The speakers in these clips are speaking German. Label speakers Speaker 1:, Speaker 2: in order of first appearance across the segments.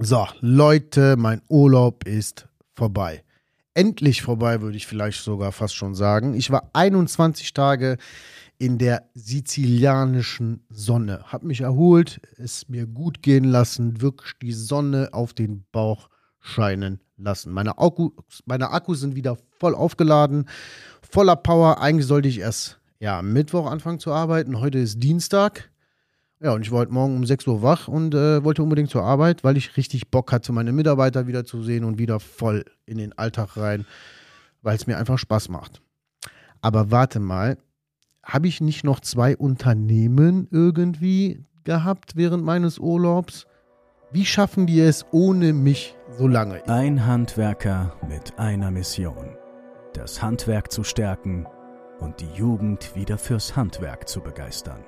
Speaker 1: So, Leute, mein Urlaub ist vorbei. Endlich vorbei, würde ich vielleicht sogar fast schon sagen. Ich war 21 Tage in der sizilianischen Sonne. Hab mich erholt, es mir gut gehen lassen, wirklich die Sonne auf den Bauch scheinen lassen. Meine, Akku, meine Akkus sind wieder voll aufgeladen, voller Power. Eigentlich sollte ich erst ja, Mittwoch anfangen zu arbeiten. Heute ist Dienstag. Ja, und ich war heute Morgen um 6 Uhr wach und äh, wollte unbedingt zur Arbeit, weil ich richtig Bock hatte, meine Mitarbeiter wiederzusehen und wieder voll in den Alltag rein, weil es mir einfach Spaß macht. Aber warte mal, habe ich nicht noch zwei Unternehmen irgendwie gehabt während meines Urlaubs? Wie schaffen die es ohne mich so lange?
Speaker 2: Ein Handwerker mit einer Mission. Das Handwerk zu stärken und die Jugend wieder fürs Handwerk zu begeistern.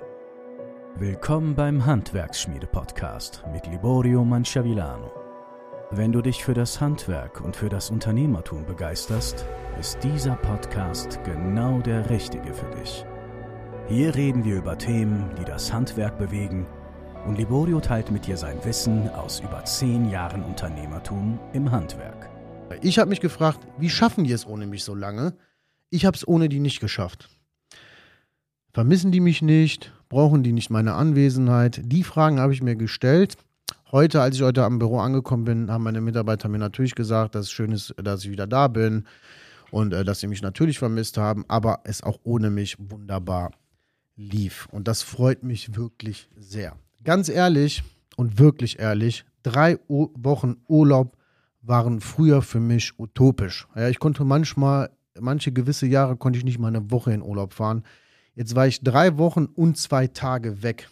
Speaker 2: Willkommen beim Handwerksschmiede-Podcast mit Liborio Manciavillano. Wenn du dich für das Handwerk und für das Unternehmertum begeisterst, ist dieser Podcast genau der richtige für dich. Hier reden wir über Themen, die das Handwerk bewegen und Liborio teilt mit dir sein Wissen aus über zehn Jahren Unternehmertum im Handwerk.
Speaker 1: Ich habe mich gefragt, wie schaffen die es ohne mich so lange? Ich habe es ohne die nicht geschafft. Vermissen die mich nicht? Brauchen die nicht meine Anwesenheit? Die Fragen habe ich mir gestellt. Heute, als ich heute am Büro angekommen bin, haben meine Mitarbeiter mir natürlich gesagt, dass es schön ist, dass ich wieder da bin und äh, dass sie mich natürlich vermisst haben, aber es auch ohne mich wunderbar lief. Und das freut mich wirklich sehr ganz ehrlich und wirklich ehrlich, drei o Wochen Urlaub waren früher für mich utopisch. Ja, ich konnte manchmal, manche gewisse Jahre konnte ich nicht mal eine Woche in Urlaub fahren. Jetzt war ich drei Wochen und zwei Tage weg.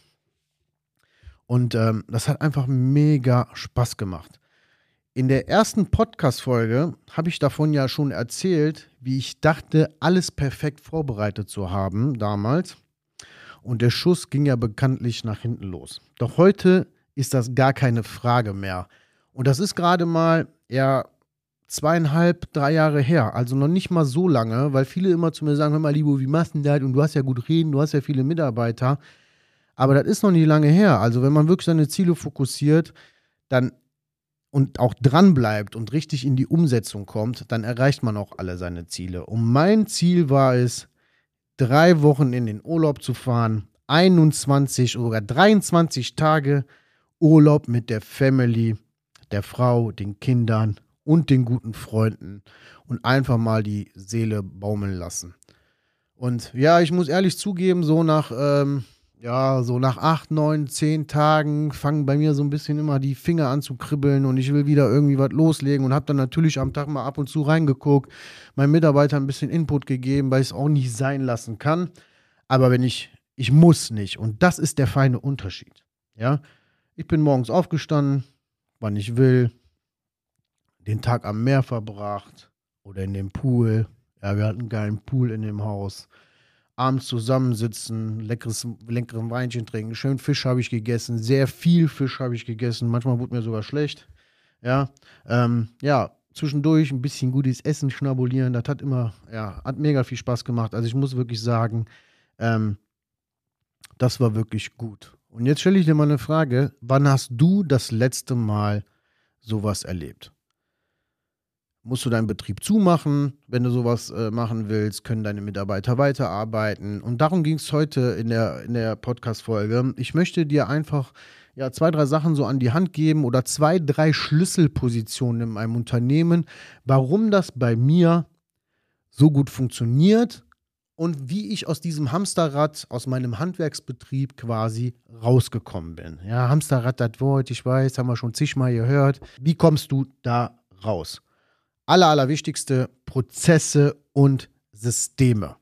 Speaker 1: Und ähm, das hat einfach mega Spaß gemacht. In der ersten Podcast-Folge habe ich davon ja schon erzählt, wie ich dachte, alles perfekt vorbereitet zu haben damals. Und der Schuss ging ja bekanntlich nach hinten los. Doch heute ist das gar keine Frage mehr. Und das ist gerade mal ja zweieinhalb, drei Jahre her. Also noch nicht mal so lange, weil viele immer zu mir sagen: Hör mal, Libo, wie machst du denn das? Und du hast ja gut reden, du hast ja viele Mitarbeiter. Aber das ist noch nicht lange her. Also, wenn man wirklich seine Ziele fokussiert, dann und auch dran bleibt und richtig in die Umsetzung kommt, dann erreicht man auch alle seine Ziele. Und mein Ziel war es, drei Wochen in den Urlaub zu fahren, 21 oder 23 Tage Urlaub mit der Family, der Frau, den Kindern und den guten Freunden und einfach mal die Seele baumeln lassen. Und ja, ich muss ehrlich zugeben, so nach ähm, ja, so nach acht, neun, zehn Tagen fangen bei mir so ein bisschen immer die Finger an zu kribbeln und ich will wieder irgendwie was loslegen und habe dann natürlich am Tag mal ab und zu reingeguckt, meinen Mitarbeitern ein bisschen Input gegeben, weil ich es auch nicht sein lassen kann. Aber wenn ich, ich muss nicht und das ist der feine Unterschied. Ja, ich bin morgens aufgestanden, wann ich will, den Tag am Meer verbracht oder in dem Pool. Ja, wir hatten einen geilen Pool in dem Haus abends zusammensitzen, leckeres, leckeren Weinchen trinken. Schön Fisch habe ich gegessen, sehr viel Fisch habe ich gegessen. Manchmal wurde mir sogar schlecht. Ja, ähm, ja, zwischendurch ein bisschen gutes Essen schnabulieren. Das hat immer, ja, hat mega viel Spaß gemacht. Also ich muss wirklich sagen, ähm, das war wirklich gut. Und jetzt stelle ich dir mal eine Frage: Wann hast du das letzte Mal sowas erlebt? Musst du deinen Betrieb zumachen, wenn du sowas äh, machen willst, können deine Mitarbeiter weiterarbeiten. Und darum ging es heute in der, in der Podcast-Folge. Ich möchte dir einfach ja, zwei, drei Sachen so an die Hand geben oder zwei, drei Schlüsselpositionen in einem Unternehmen, warum das bei mir so gut funktioniert und wie ich aus diesem Hamsterrad, aus meinem Handwerksbetrieb quasi rausgekommen bin. Ja, Hamsterrad, das Wort, ich weiß, haben wir schon zigmal gehört. Wie kommst du da raus? Aller, allerwichtigste Prozesse und Systeme.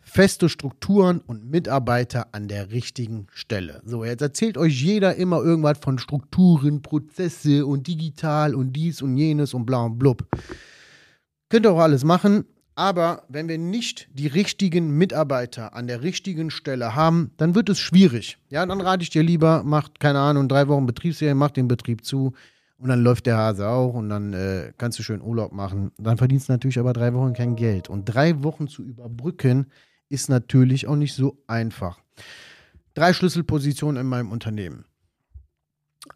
Speaker 1: Feste Strukturen und Mitarbeiter an der richtigen Stelle. So, jetzt erzählt euch jeder immer irgendwas von Strukturen, Prozesse und digital und dies und jenes und bla und blub. Könnt ihr auch alles machen, aber wenn wir nicht die richtigen Mitarbeiter an der richtigen Stelle haben, dann wird es schwierig. Ja, dann rate ich dir lieber, macht, keine Ahnung, drei Wochen Betriebsferien, macht den Betrieb zu und dann läuft der Hase auch und dann äh, kannst du schön Urlaub machen. Dann verdienst du natürlich aber drei Wochen kein Geld. Und drei Wochen zu überbrücken ist natürlich auch nicht so einfach. Drei Schlüsselpositionen in meinem Unternehmen.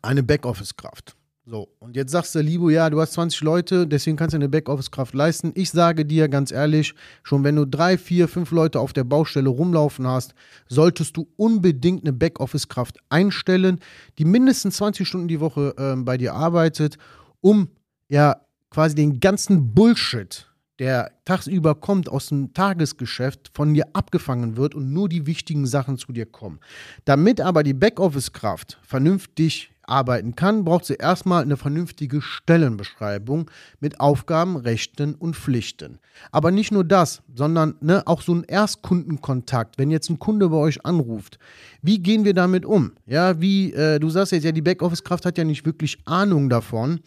Speaker 1: Eine Backoffice-Kraft. So, und jetzt sagst du, Libo, ja, du hast 20 Leute, deswegen kannst du eine Backoffice-Kraft leisten. Ich sage dir ganz ehrlich, schon wenn du drei, vier, fünf Leute auf der Baustelle rumlaufen hast, solltest du unbedingt eine Backoffice-Kraft einstellen, die mindestens 20 Stunden die Woche äh, bei dir arbeitet, um ja quasi den ganzen Bullshit, der tagsüber kommt aus dem Tagesgeschäft, von dir abgefangen wird und nur die wichtigen Sachen zu dir kommen. Damit aber die Backoffice-Kraft vernünftig arbeiten kann, braucht sie erstmal eine vernünftige Stellenbeschreibung mit Aufgaben, Rechten und Pflichten. Aber nicht nur das, sondern ne, auch so ein Erstkundenkontakt. Wenn jetzt ein Kunde bei euch anruft, wie gehen wir damit um? Ja, wie, äh, du sagst jetzt ja, die Backoffice-Kraft hat ja nicht wirklich Ahnung davon.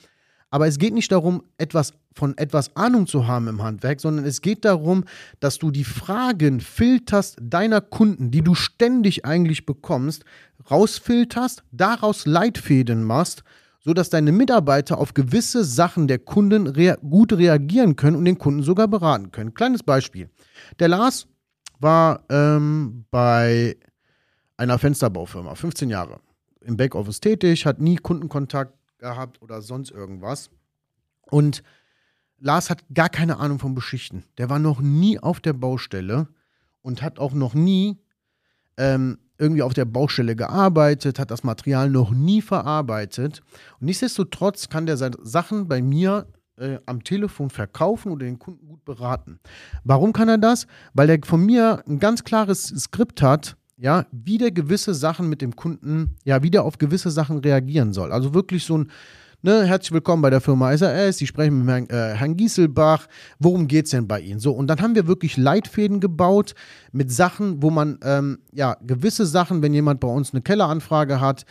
Speaker 1: Aber es geht nicht darum, etwas von etwas Ahnung zu haben im Handwerk, sondern es geht darum, dass du die Fragen filterst deiner Kunden, die du ständig eigentlich bekommst, rausfilterst, daraus Leitfäden machst, sodass deine Mitarbeiter auf gewisse Sachen der Kunden rea gut reagieren können und den Kunden sogar beraten können. Kleines Beispiel. Der Lars war ähm, bei einer Fensterbaufirma, 15 Jahre, im Backoffice tätig, hat nie Kundenkontakt gehabt oder sonst irgendwas. Und Lars hat gar keine Ahnung vom Beschichten. Der war noch nie auf der Baustelle und hat auch noch nie ähm, irgendwie auf der Baustelle gearbeitet, hat das Material noch nie verarbeitet. Und nichtsdestotrotz kann der seine Sachen bei mir äh, am Telefon verkaufen oder den Kunden gut beraten. Warum kann er das? Weil er von mir ein ganz klares Skript hat, ja, wie der gewisse Sachen mit dem Kunden, ja, wie der auf gewisse Sachen reagieren soll. Also wirklich so ein, ne, herzlich willkommen bei der Firma SAS, Sie sprechen mit Herrn, äh, Herrn Gieselbach, worum geht es denn bei Ihnen? So, und dann haben wir wirklich Leitfäden gebaut mit Sachen, wo man, ähm, ja, gewisse Sachen, wenn jemand bei uns eine Kelleranfrage hat,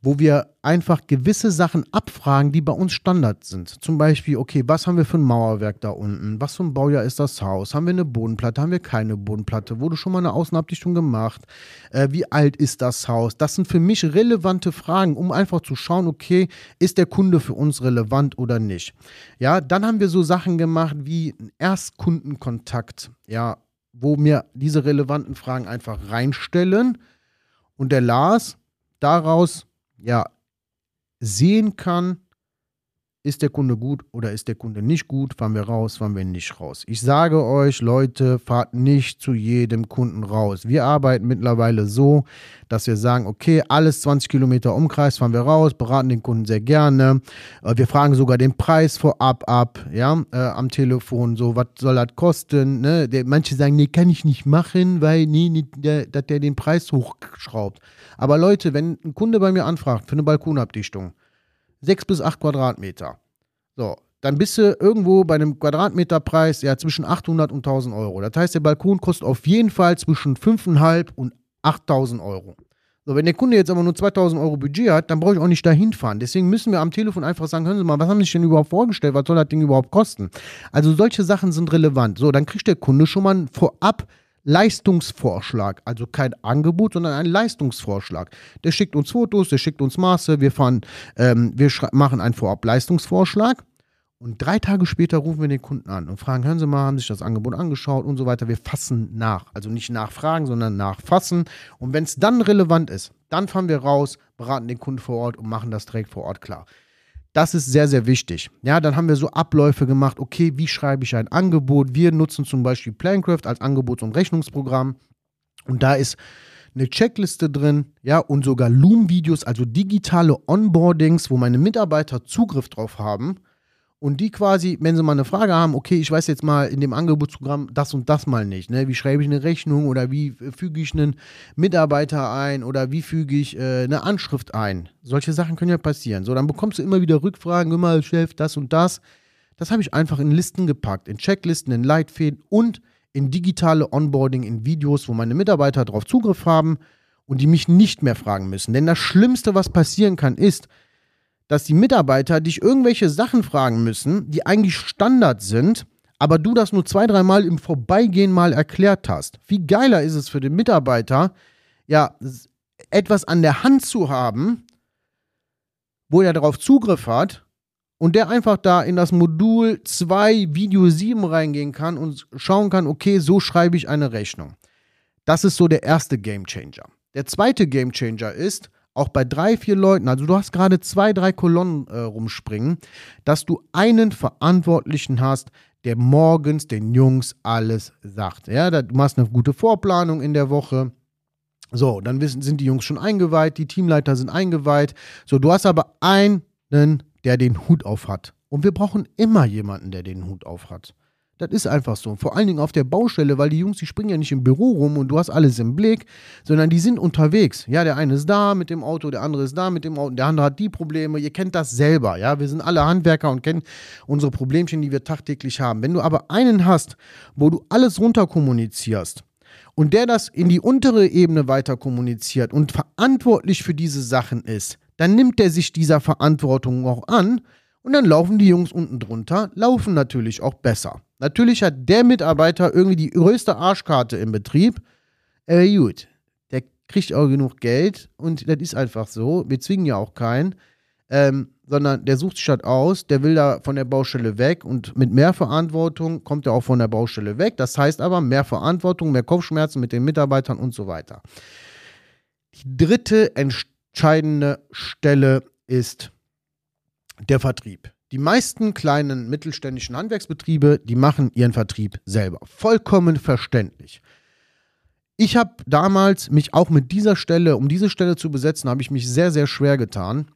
Speaker 1: wo wir einfach gewisse Sachen abfragen, die bei uns Standard sind. Zum Beispiel, okay, was haben wir für ein Mauerwerk da unten? Was für ein Baujahr ist das Haus? Haben wir eine Bodenplatte? Haben wir keine Bodenplatte? Wurde schon mal eine Außenabdichtung gemacht? Äh, wie alt ist das Haus? Das sind für mich relevante Fragen, um einfach zu schauen, okay, ist der Kunde für uns relevant oder nicht? Ja, dann haben wir so Sachen gemacht wie Erstkundenkontakt, ja, wo mir diese relevanten Fragen einfach reinstellen und der Lars daraus ja, sehen kann, ist der Kunde gut oder ist der Kunde nicht gut, fahren wir raus, fahren wir nicht raus. Ich sage euch, Leute, fahrt nicht zu jedem Kunden raus. Wir arbeiten mittlerweile so, dass wir sagen, okay, alles 20 Kilometer Umkreis fahren wir raus, beraten den Kunden sehr gerne. Äh, wir fragen sogar den Preis vorab ab, ja, äh, am Telefon, so, was soll das kosten? Ne? Manche sagen, nee, kann ich nicht machen, weil, nee, nee dass der den Preis hochschraubt. Aber Leute, wenn ein Kunde bei mir anfragt für eine Balkonabdichtung, 6 bis 8 Quadratmeter. So, dann bist du irgendwo bei einem Quadratmeterpreis ja zwischen 800 und 1000 Euro. Das heißt, der Balkon kostet auf jeden Fall zwischen 5.500 und 8000 Euro. So, wenn der Kunde jetzt aber nur 2000 Euro Budget hat, dann brauche ich auch nicht dahin fahren. Deswegen müssen wir am Telefon einfach sagen, hören Sie mal, was haben Sie sich denn überhaupt vorgestellt? Was soll das Ding überhaupt kosten? Also solche Sachen sind relevant. So, dann kriegt der Kunde schon mal vorab Leistungsvorschlag, also kein Angebot, sondern ein Leistungsvorschlag. Der schickt uns Fotos, der schickt uns Maße, wir fahren, ähm, wir machen einen Vorab-Leistungsvorschlag und drei Tage später rufen wir den Kunden an und fragen, hören Sie mal, haben Sie sich das Angebot angeschaut und so weiter. Wir fassen nach, also nicht nachfragen, sondern nachfassen und wenn es dann relevant ist, dann fahren wir raus, beraten den Kunden vor Ort und machen das direkt vor Ort klar. Das ist sehr, sehr wichtig. Ja, dann haben wir so Abläufe gemacht. Okay, wie schreibe ich ein Angebot? Wir nutzen zum Beispiel Plancraft als Angebots- und Rechnungsprogramm. Und da ist eine Checkliste drin, ja, und sogar Loom-Videos, also digitale Onboardings, wo meine Mitarbeiter Zugriff drauf haben und die quasi, wenn sie mal eine Frage haben, okay, ich weiß jetzt mal in dem Angebotsprogramm das und das mal nicht, ne? Wie schreibe ich eine Rechnung oder wie füge ich einen Mitarbeiter ein oder wie füge ich äh, eine Anschrift ein? Solche Sachen können ja passieren. So, dann bekommst du immer wieder Rückfragen, immer, Chef, das und das. Das habe ich einfach in Listen gepackt, in Checklisten, in Leitfäden und in digitale Onboarding, in Videos, wo meine Mitarbeiter darauf Zugriff haben und die mich nicht mehr fragen müssen. Denn das Schlimmste, was passieren kann, ist, dass die Mitarbeiter dich irgendwelche Sachen fragen müssen, die eigentlich Standard sind, aber du das nur zwei, dreimal im Vorbeigehen mal erklärt hast. Wie geiler ist es für den Mitarbeiter, ja, etwas an der Hand zu haben, wo er darauf Zugriff hat und der einfach da in das Modul 2 Video 7 reingehen kann und schauen kann, okay, so schreibe ich eine Rechnung. Das ist so der erste Game Changer. Der zweite Game Changer ist, auch bei drei, vier Leuten, also du hast gerade zwei, drei Kolonnen äh, rumspringen, dass du einen Verantwortlichen hast, der morgens den Jungs alles sagt. Ja, du machst eine gute Vorplanung in der Woche. So, dann wissen, sind die Jungs schon eingeweiht, die Teamleiter sind eingeweiht. So, du hast aber einen, der den Hut auf hat. Und wir brauchen immer jemanden, der den Hut auf hat. Das ist einfach so. Vor allen Dingen auf der Baustelle, weil die Jungs, die springen ja nicht im Büro rum und du hast alles im Blick, sondern die sind unterwegs. Ja, der eine ist da mit dem Auto, der andere ist da mit dem Auto, der andere hat die Probleme. Ihr kennt das selber. Ja, wir sind alle Handwerker und kennen unsere Problemchen, die wir tagtäglich haben. Wenn du aber einen hast, wo du alles runter kommunizierst und der das in die untere Ebene weiter kommuniziert und verantwortlich für diese Sachen ist, dann nimmt er sich dieser Verantwortung auch an und dann laufen die Jungs unten drunter, laufen natürlich auch besser. Natürlich hat der Mitarbeiter irgendwie die größte Arschkarte im Betrieb. Aber gut, der kriegt auch genug Geld und das ist einfach so. Wir zwingen ja auch keinen. Ähm, sondern der sucht sich das aus, der will da von der Baustelle weg und mit mehr Verantwortung kommt er auch von der Baustelle weg. Das heißt aber mehr Verantwortung, mehr Kopfschmerzen mit den Mitarbeitern und so weiter. Die dritte entscheidende Stelle ist der Vertrieb. Die meisten kleinen mittelständischen Handwerksbetriebe, die machen ihren Vertrieb selber. Vollkommen verständlich. Ich habe damals mich auch mit dieser Stelle, um diese Stelle zu besetzen, habe ich mich sehr, sehr schwer getan.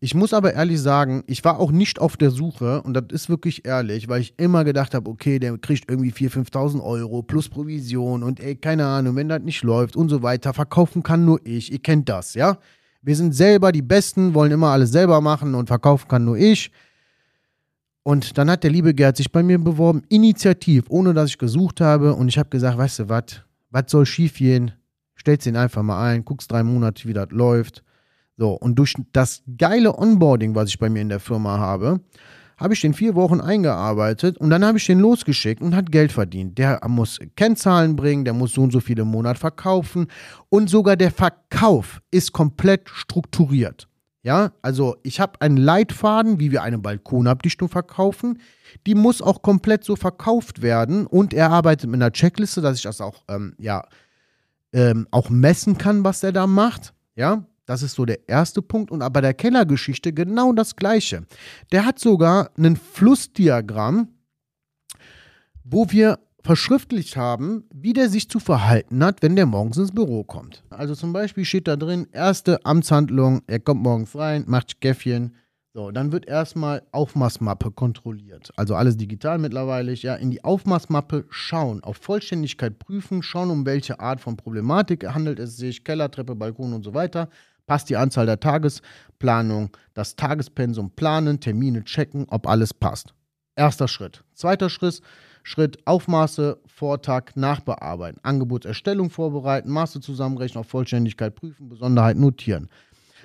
Speaker 1: Ich muss aber ehrlich sagen, ich war auch nicht auf der Suche und das ist wirklich ehrlich, weil ich immer gedacht habe, okay, der kriegt irgendwie 4.000, 5.000 Euro plus Provision und ey, keine Ahnung, wenn das nicht läuft und so weiter, verkaufen kann nur ich. Ihr kennt das, ja? Wir sind selber die Besten, wollen immer alles selber machen und verkaufen kann nur ich. Und dann hat der liebe Gerd sich bei mir beworben, initiativ, ohne dass ich gesucht habe. Und ich habe gesagt, weißt du was, was soll schief gehen? Stellst ihn einfach mal ein, guckst drei Monate, wie das läuft. So, und durch das geile Onboarding, was ich bei mir in der Firma habe, habe ich den vier Wochen eingearbeitet und dann habe ich den losgeschickt und hat Geld verdient. Der muss Kennzahlen bringen, der muss so und so viele im Monat verkaufen und sogar der Verkauf ist komplett strukturiert. Ja, also ich habe einen Leitfaden, wie wir eine Balkonabdichtung verkaufen. Die muss auch komplett so verkauft werden und er arbeitet mit einer Checkliste, dass ich das auch, ähm, ja, ähm, auch messen kann, was er da macht. Ja, das ist so der erste Punkt. Und bei der Kellergeschichte genau das Gleiche. Der hat sogar ein Flussdiagramm, wo wir verschriftlicht haben, wie der sich zu verhalten hat, wenn der morgens ins Büro kommt. Also zum Beispiel steht da drin, erste Amtshandlung, er kommt morgens rein, macht Käffchen. So, dann wird erstmal Aufmaßmappe kontrolliert. Also alles digital mittlerweile. Ja, in die Aufmaßmappe schauen, auf Vollständigkeit prüfen, schauen, um welche Art von Problematik handelt es sich, Keller, Treppe, Balkon und so weiter passt die Anzahl der Tagesplanung, das Tagespensum planen, Termine checken, ob alles passt. Erster Schritt. Zweiter Schritt, Schritt Aufmaße, Vortag, Nachbearbeiten, Angebotserstellung vorbereiten, Maße zusammenrechnen, auf Vollständigkeit prüfen, Besonderheit notieren.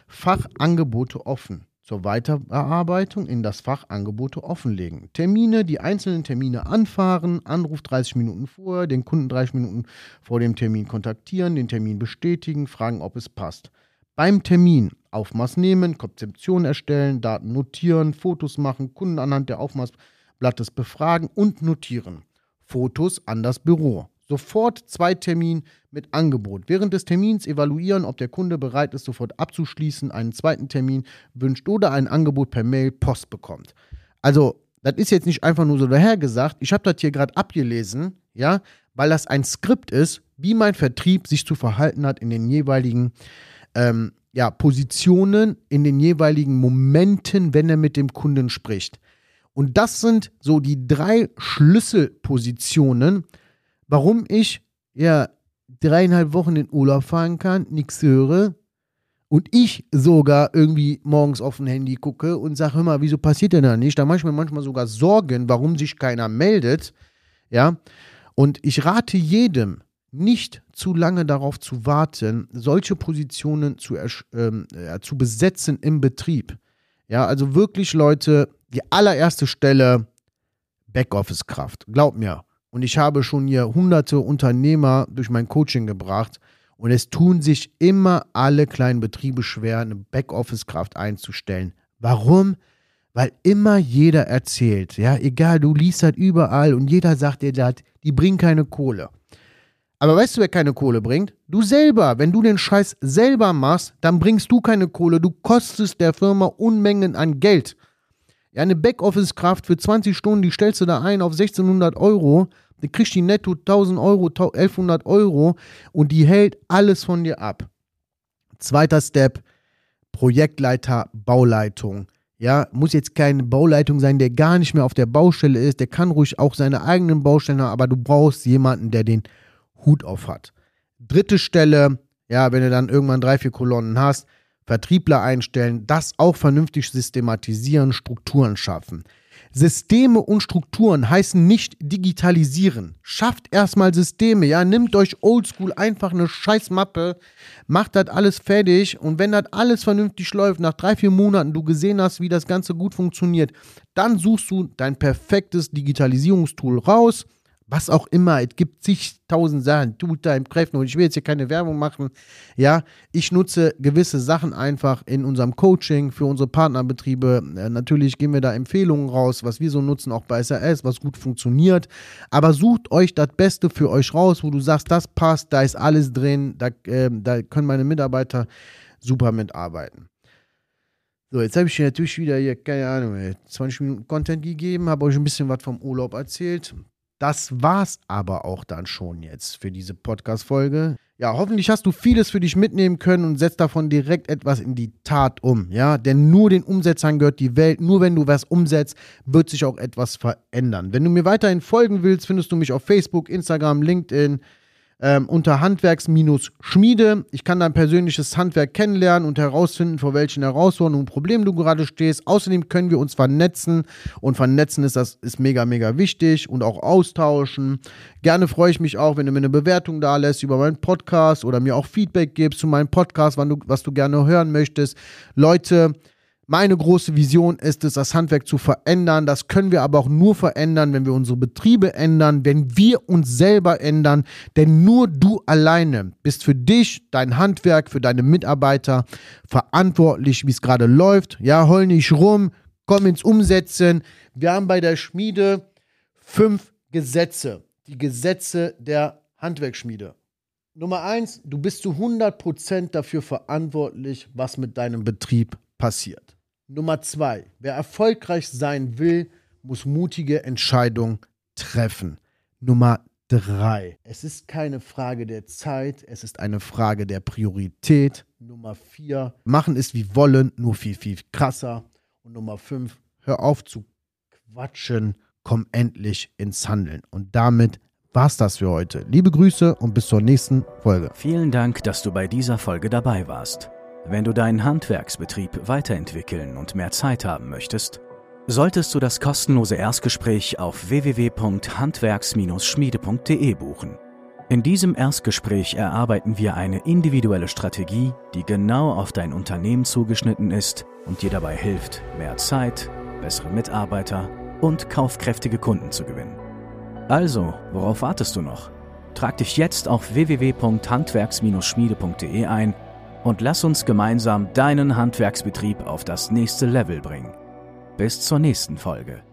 Speaker 1: Fachangebote offen. Zur Weiterbearbeitung in das Fach Angebote offenlegen. Termine, die einzelnen Termine anfahren, Anruf 30 Minuten vorher, den Kunden 30 Minuten vor dem Termin kontaktieren, den Termin bestätigen, fragen, ob es passt. Beim Termin Aufmaß nehmen, Konzeption erstellen, Daten notieren, Fotos machen, Kunden anhand der Aufmaßblattes befragen und notieren. Fotos an das Büro. Sofort Zweitermin mit Angebot. Während des Termins evaluieren, ob der Kunde bereit ist, sofort abzuschließen, einen zweiten Termin wünscht oder ein Angebot per Mail Post bekommt. Also, das ist jetzt nicht einfach nur so dahergesagt. Ich habe das hier gerade abgelesen, ja, weil das ein Skript ist, wie mein Vertrieb sich zu verhalten hat in den jeweiligen ähm, ja, Positionen in den jeweiligen Momenten, wenn er mit dem Kunden spricht. Und das sind so die drei Schlüsselpositionen, warum ich ja dreieinhalb Wochen in Urlaub fahren kann, nichts höre und ich sogar irgendwie morgens auf ein Handy gucke und sage, hör mal, wieso passiert denn da nicht? Da mache ich mir manchmal sogar Sorgen, warum sich keiner meldet. Ja, und ich rate jedem, nicht zu lange darauf zu warten, solche Positionen zu, äh, zu besetzen im Betrieb. Ja, also wirklich Leute, die allererste Stelle Backoffice-Kraft. Glaub mir. Und ich habe schon hier hunderte Unternehmer durch mein Coaching gebracht. Und es tun sich immer alle kleinen Betriebe schwer, eine Backoffice-Kraft einzustellen. Warum? Weil immer jeder erzählt, ja, egal, du liest halt überall und jeder sagt dir das, die bringen keine Kohle. Aber weißt du, wer keine Kohle bringt? Du selber. Wenn du den Scheiß selber machst, dann bringst du keine Kohle. Du kostest der Firma Unmengen an Geld. Ja, eine Backoffice-Kraft für 20 Stunden, die stellst du da ein auf 1600 Euro. Du kriegst die netto 1000 Euro, 1100 Euro und die hält alles von dir ab. Zweiter Step, Projektleiter, Bauleitung. Ja, muss jetzt keine Bauleitung sein, der gar nicht mehr auf der Baustelle ist. Der kann ruhig auch seine eigenen Baustellen haben, aber du brauchst jemanden, der den Hut auf hat. Dritte Stelle, ja, wenn du dann irgendwann drei, vier Kolonnen hast, Vertriebler einstellen, das auch vernünftig systematisieren, Strukturen schaffen. Systeme und Strukturen heißen nicht digitalisieren. Schafft erstmal Systeme, ja, nimmt euch oldschool einfach eine Scheißmappe, macht das alles fertig und wenn das alles vernünftig läuft, nach drei, vier Monaten du gesehen hast, wie das Ganze gut funktioniert, dann suchst du dein perfektes Digitalisierungstool raus was auch immer, es gibt zigtausend Sachen, im Kräften und ich will jetzt hier keine Werbung machen. Ja, ich nutze gewisse Sachen einfach in unserem Coaching für unsere Partnerbetriebe. Äh, natürlich geben wir da Empfehlungen raus, was wir so nutzen, auch bei SRS, was gut funktioniert. Aber sucht euch das Beste für euch raus, wo du sagst, das passt, da ist alles drin, da, äh, da können meine Mitarbeiter super mitarbeiten. So, jetzt habe ich natürlich wieder hier, keine Ahnung, 20 Minuten Content gegeben, habe euch ein bisschen was vom Urlaub erzählt. Das war's aber auch dann schon jetzt für diese Podcast-Folge. Ja, hoffentlich hast du vieles für dich mitnehmen können und setzt davon direkt etwas in die Tat um. Ja, denn nur den Umsetzern gehört die Welt. Nur wenn du was umsetzt, wird sich auch etwas verändern. Wenn du mir weiterhin folgen willst, findest du mich auf Facebook, Instagram, LinkedIn ähm, unter Handwerks-Schmiede. Ich kann dein persönliches Handwerk kennenlernen und herausfinden, vor welchen Herausforderungen und Problemen du gerade stehst. Außerdem können wir uns vernetzen und vernetzen ist das ist mega, mega wichtig und auch austauschen. Gerne freue ich mich auch, wenn du mir eine Bewertung da lässt über meinen Podcast oder mir auch Feedback gibst zu meinem Podcast, wann du, was du gerne hören möchtest. Leute, meine große Vision ist es, das Handwerk zu verändern. Das können wir aber auch nur verändern, wenn wir unsere Betriebe ändern, wenn wir uns selber ändern. Denn nur du alleine bist für dich, dein Handwerk, für deine Mitarbeiter verantwortlich, wie es gerade läuft. Ja, heul nicht rum, komm ins Umsetzen. Wir haben bei der Schmiede fünf Gesetze. Die Gesetze der Handwerksschmiede. Nummer eins, du bist zu 100% dafür verantwortlich, was mit deinem Betrieb passiert. Nummer zwei, wer erfolgreich sein will, muss mutige Entscheidungen treffen. Nummer drei, es ist keine Frage der Zeit, es ist eine Frage der Priorität. Nummer vier, machen ist wie wollen, nur viel, viel krasser. Und Nummer fünf, hör auf zu quatschen, komm endlich ins Handeln. Und damit war's das für heute. Liebe Grüße und bis zur nächsten Folge.
Speaker 2: Vielen Dank, dass du bei dieser Folge dabei warst. Wenn du deinen Handwerksbetrieb weiterentwickeln und mehr Zeit haben möchtest, solltest du das kostenlose Erstgespräch auf www.handwerks-schmiede.de buchen. In diesem Erstgespräch erarbeiten wir eine individuelle Strategie, die genau auf dein Unternehmen zugeschnitten ist und dir dabei hilft, mehr Zeit, bessere Mitarbeiter und kaufkräftige Kunden zu gewinnen. Also, worauf wartest du noch? Trag dich jetzt auf www.handwerks-schmiede.de ein und lass uns gemeinsam deinen Handwerksbetrieb auf das nächste Level bringen. Bis zur nächsten Folge.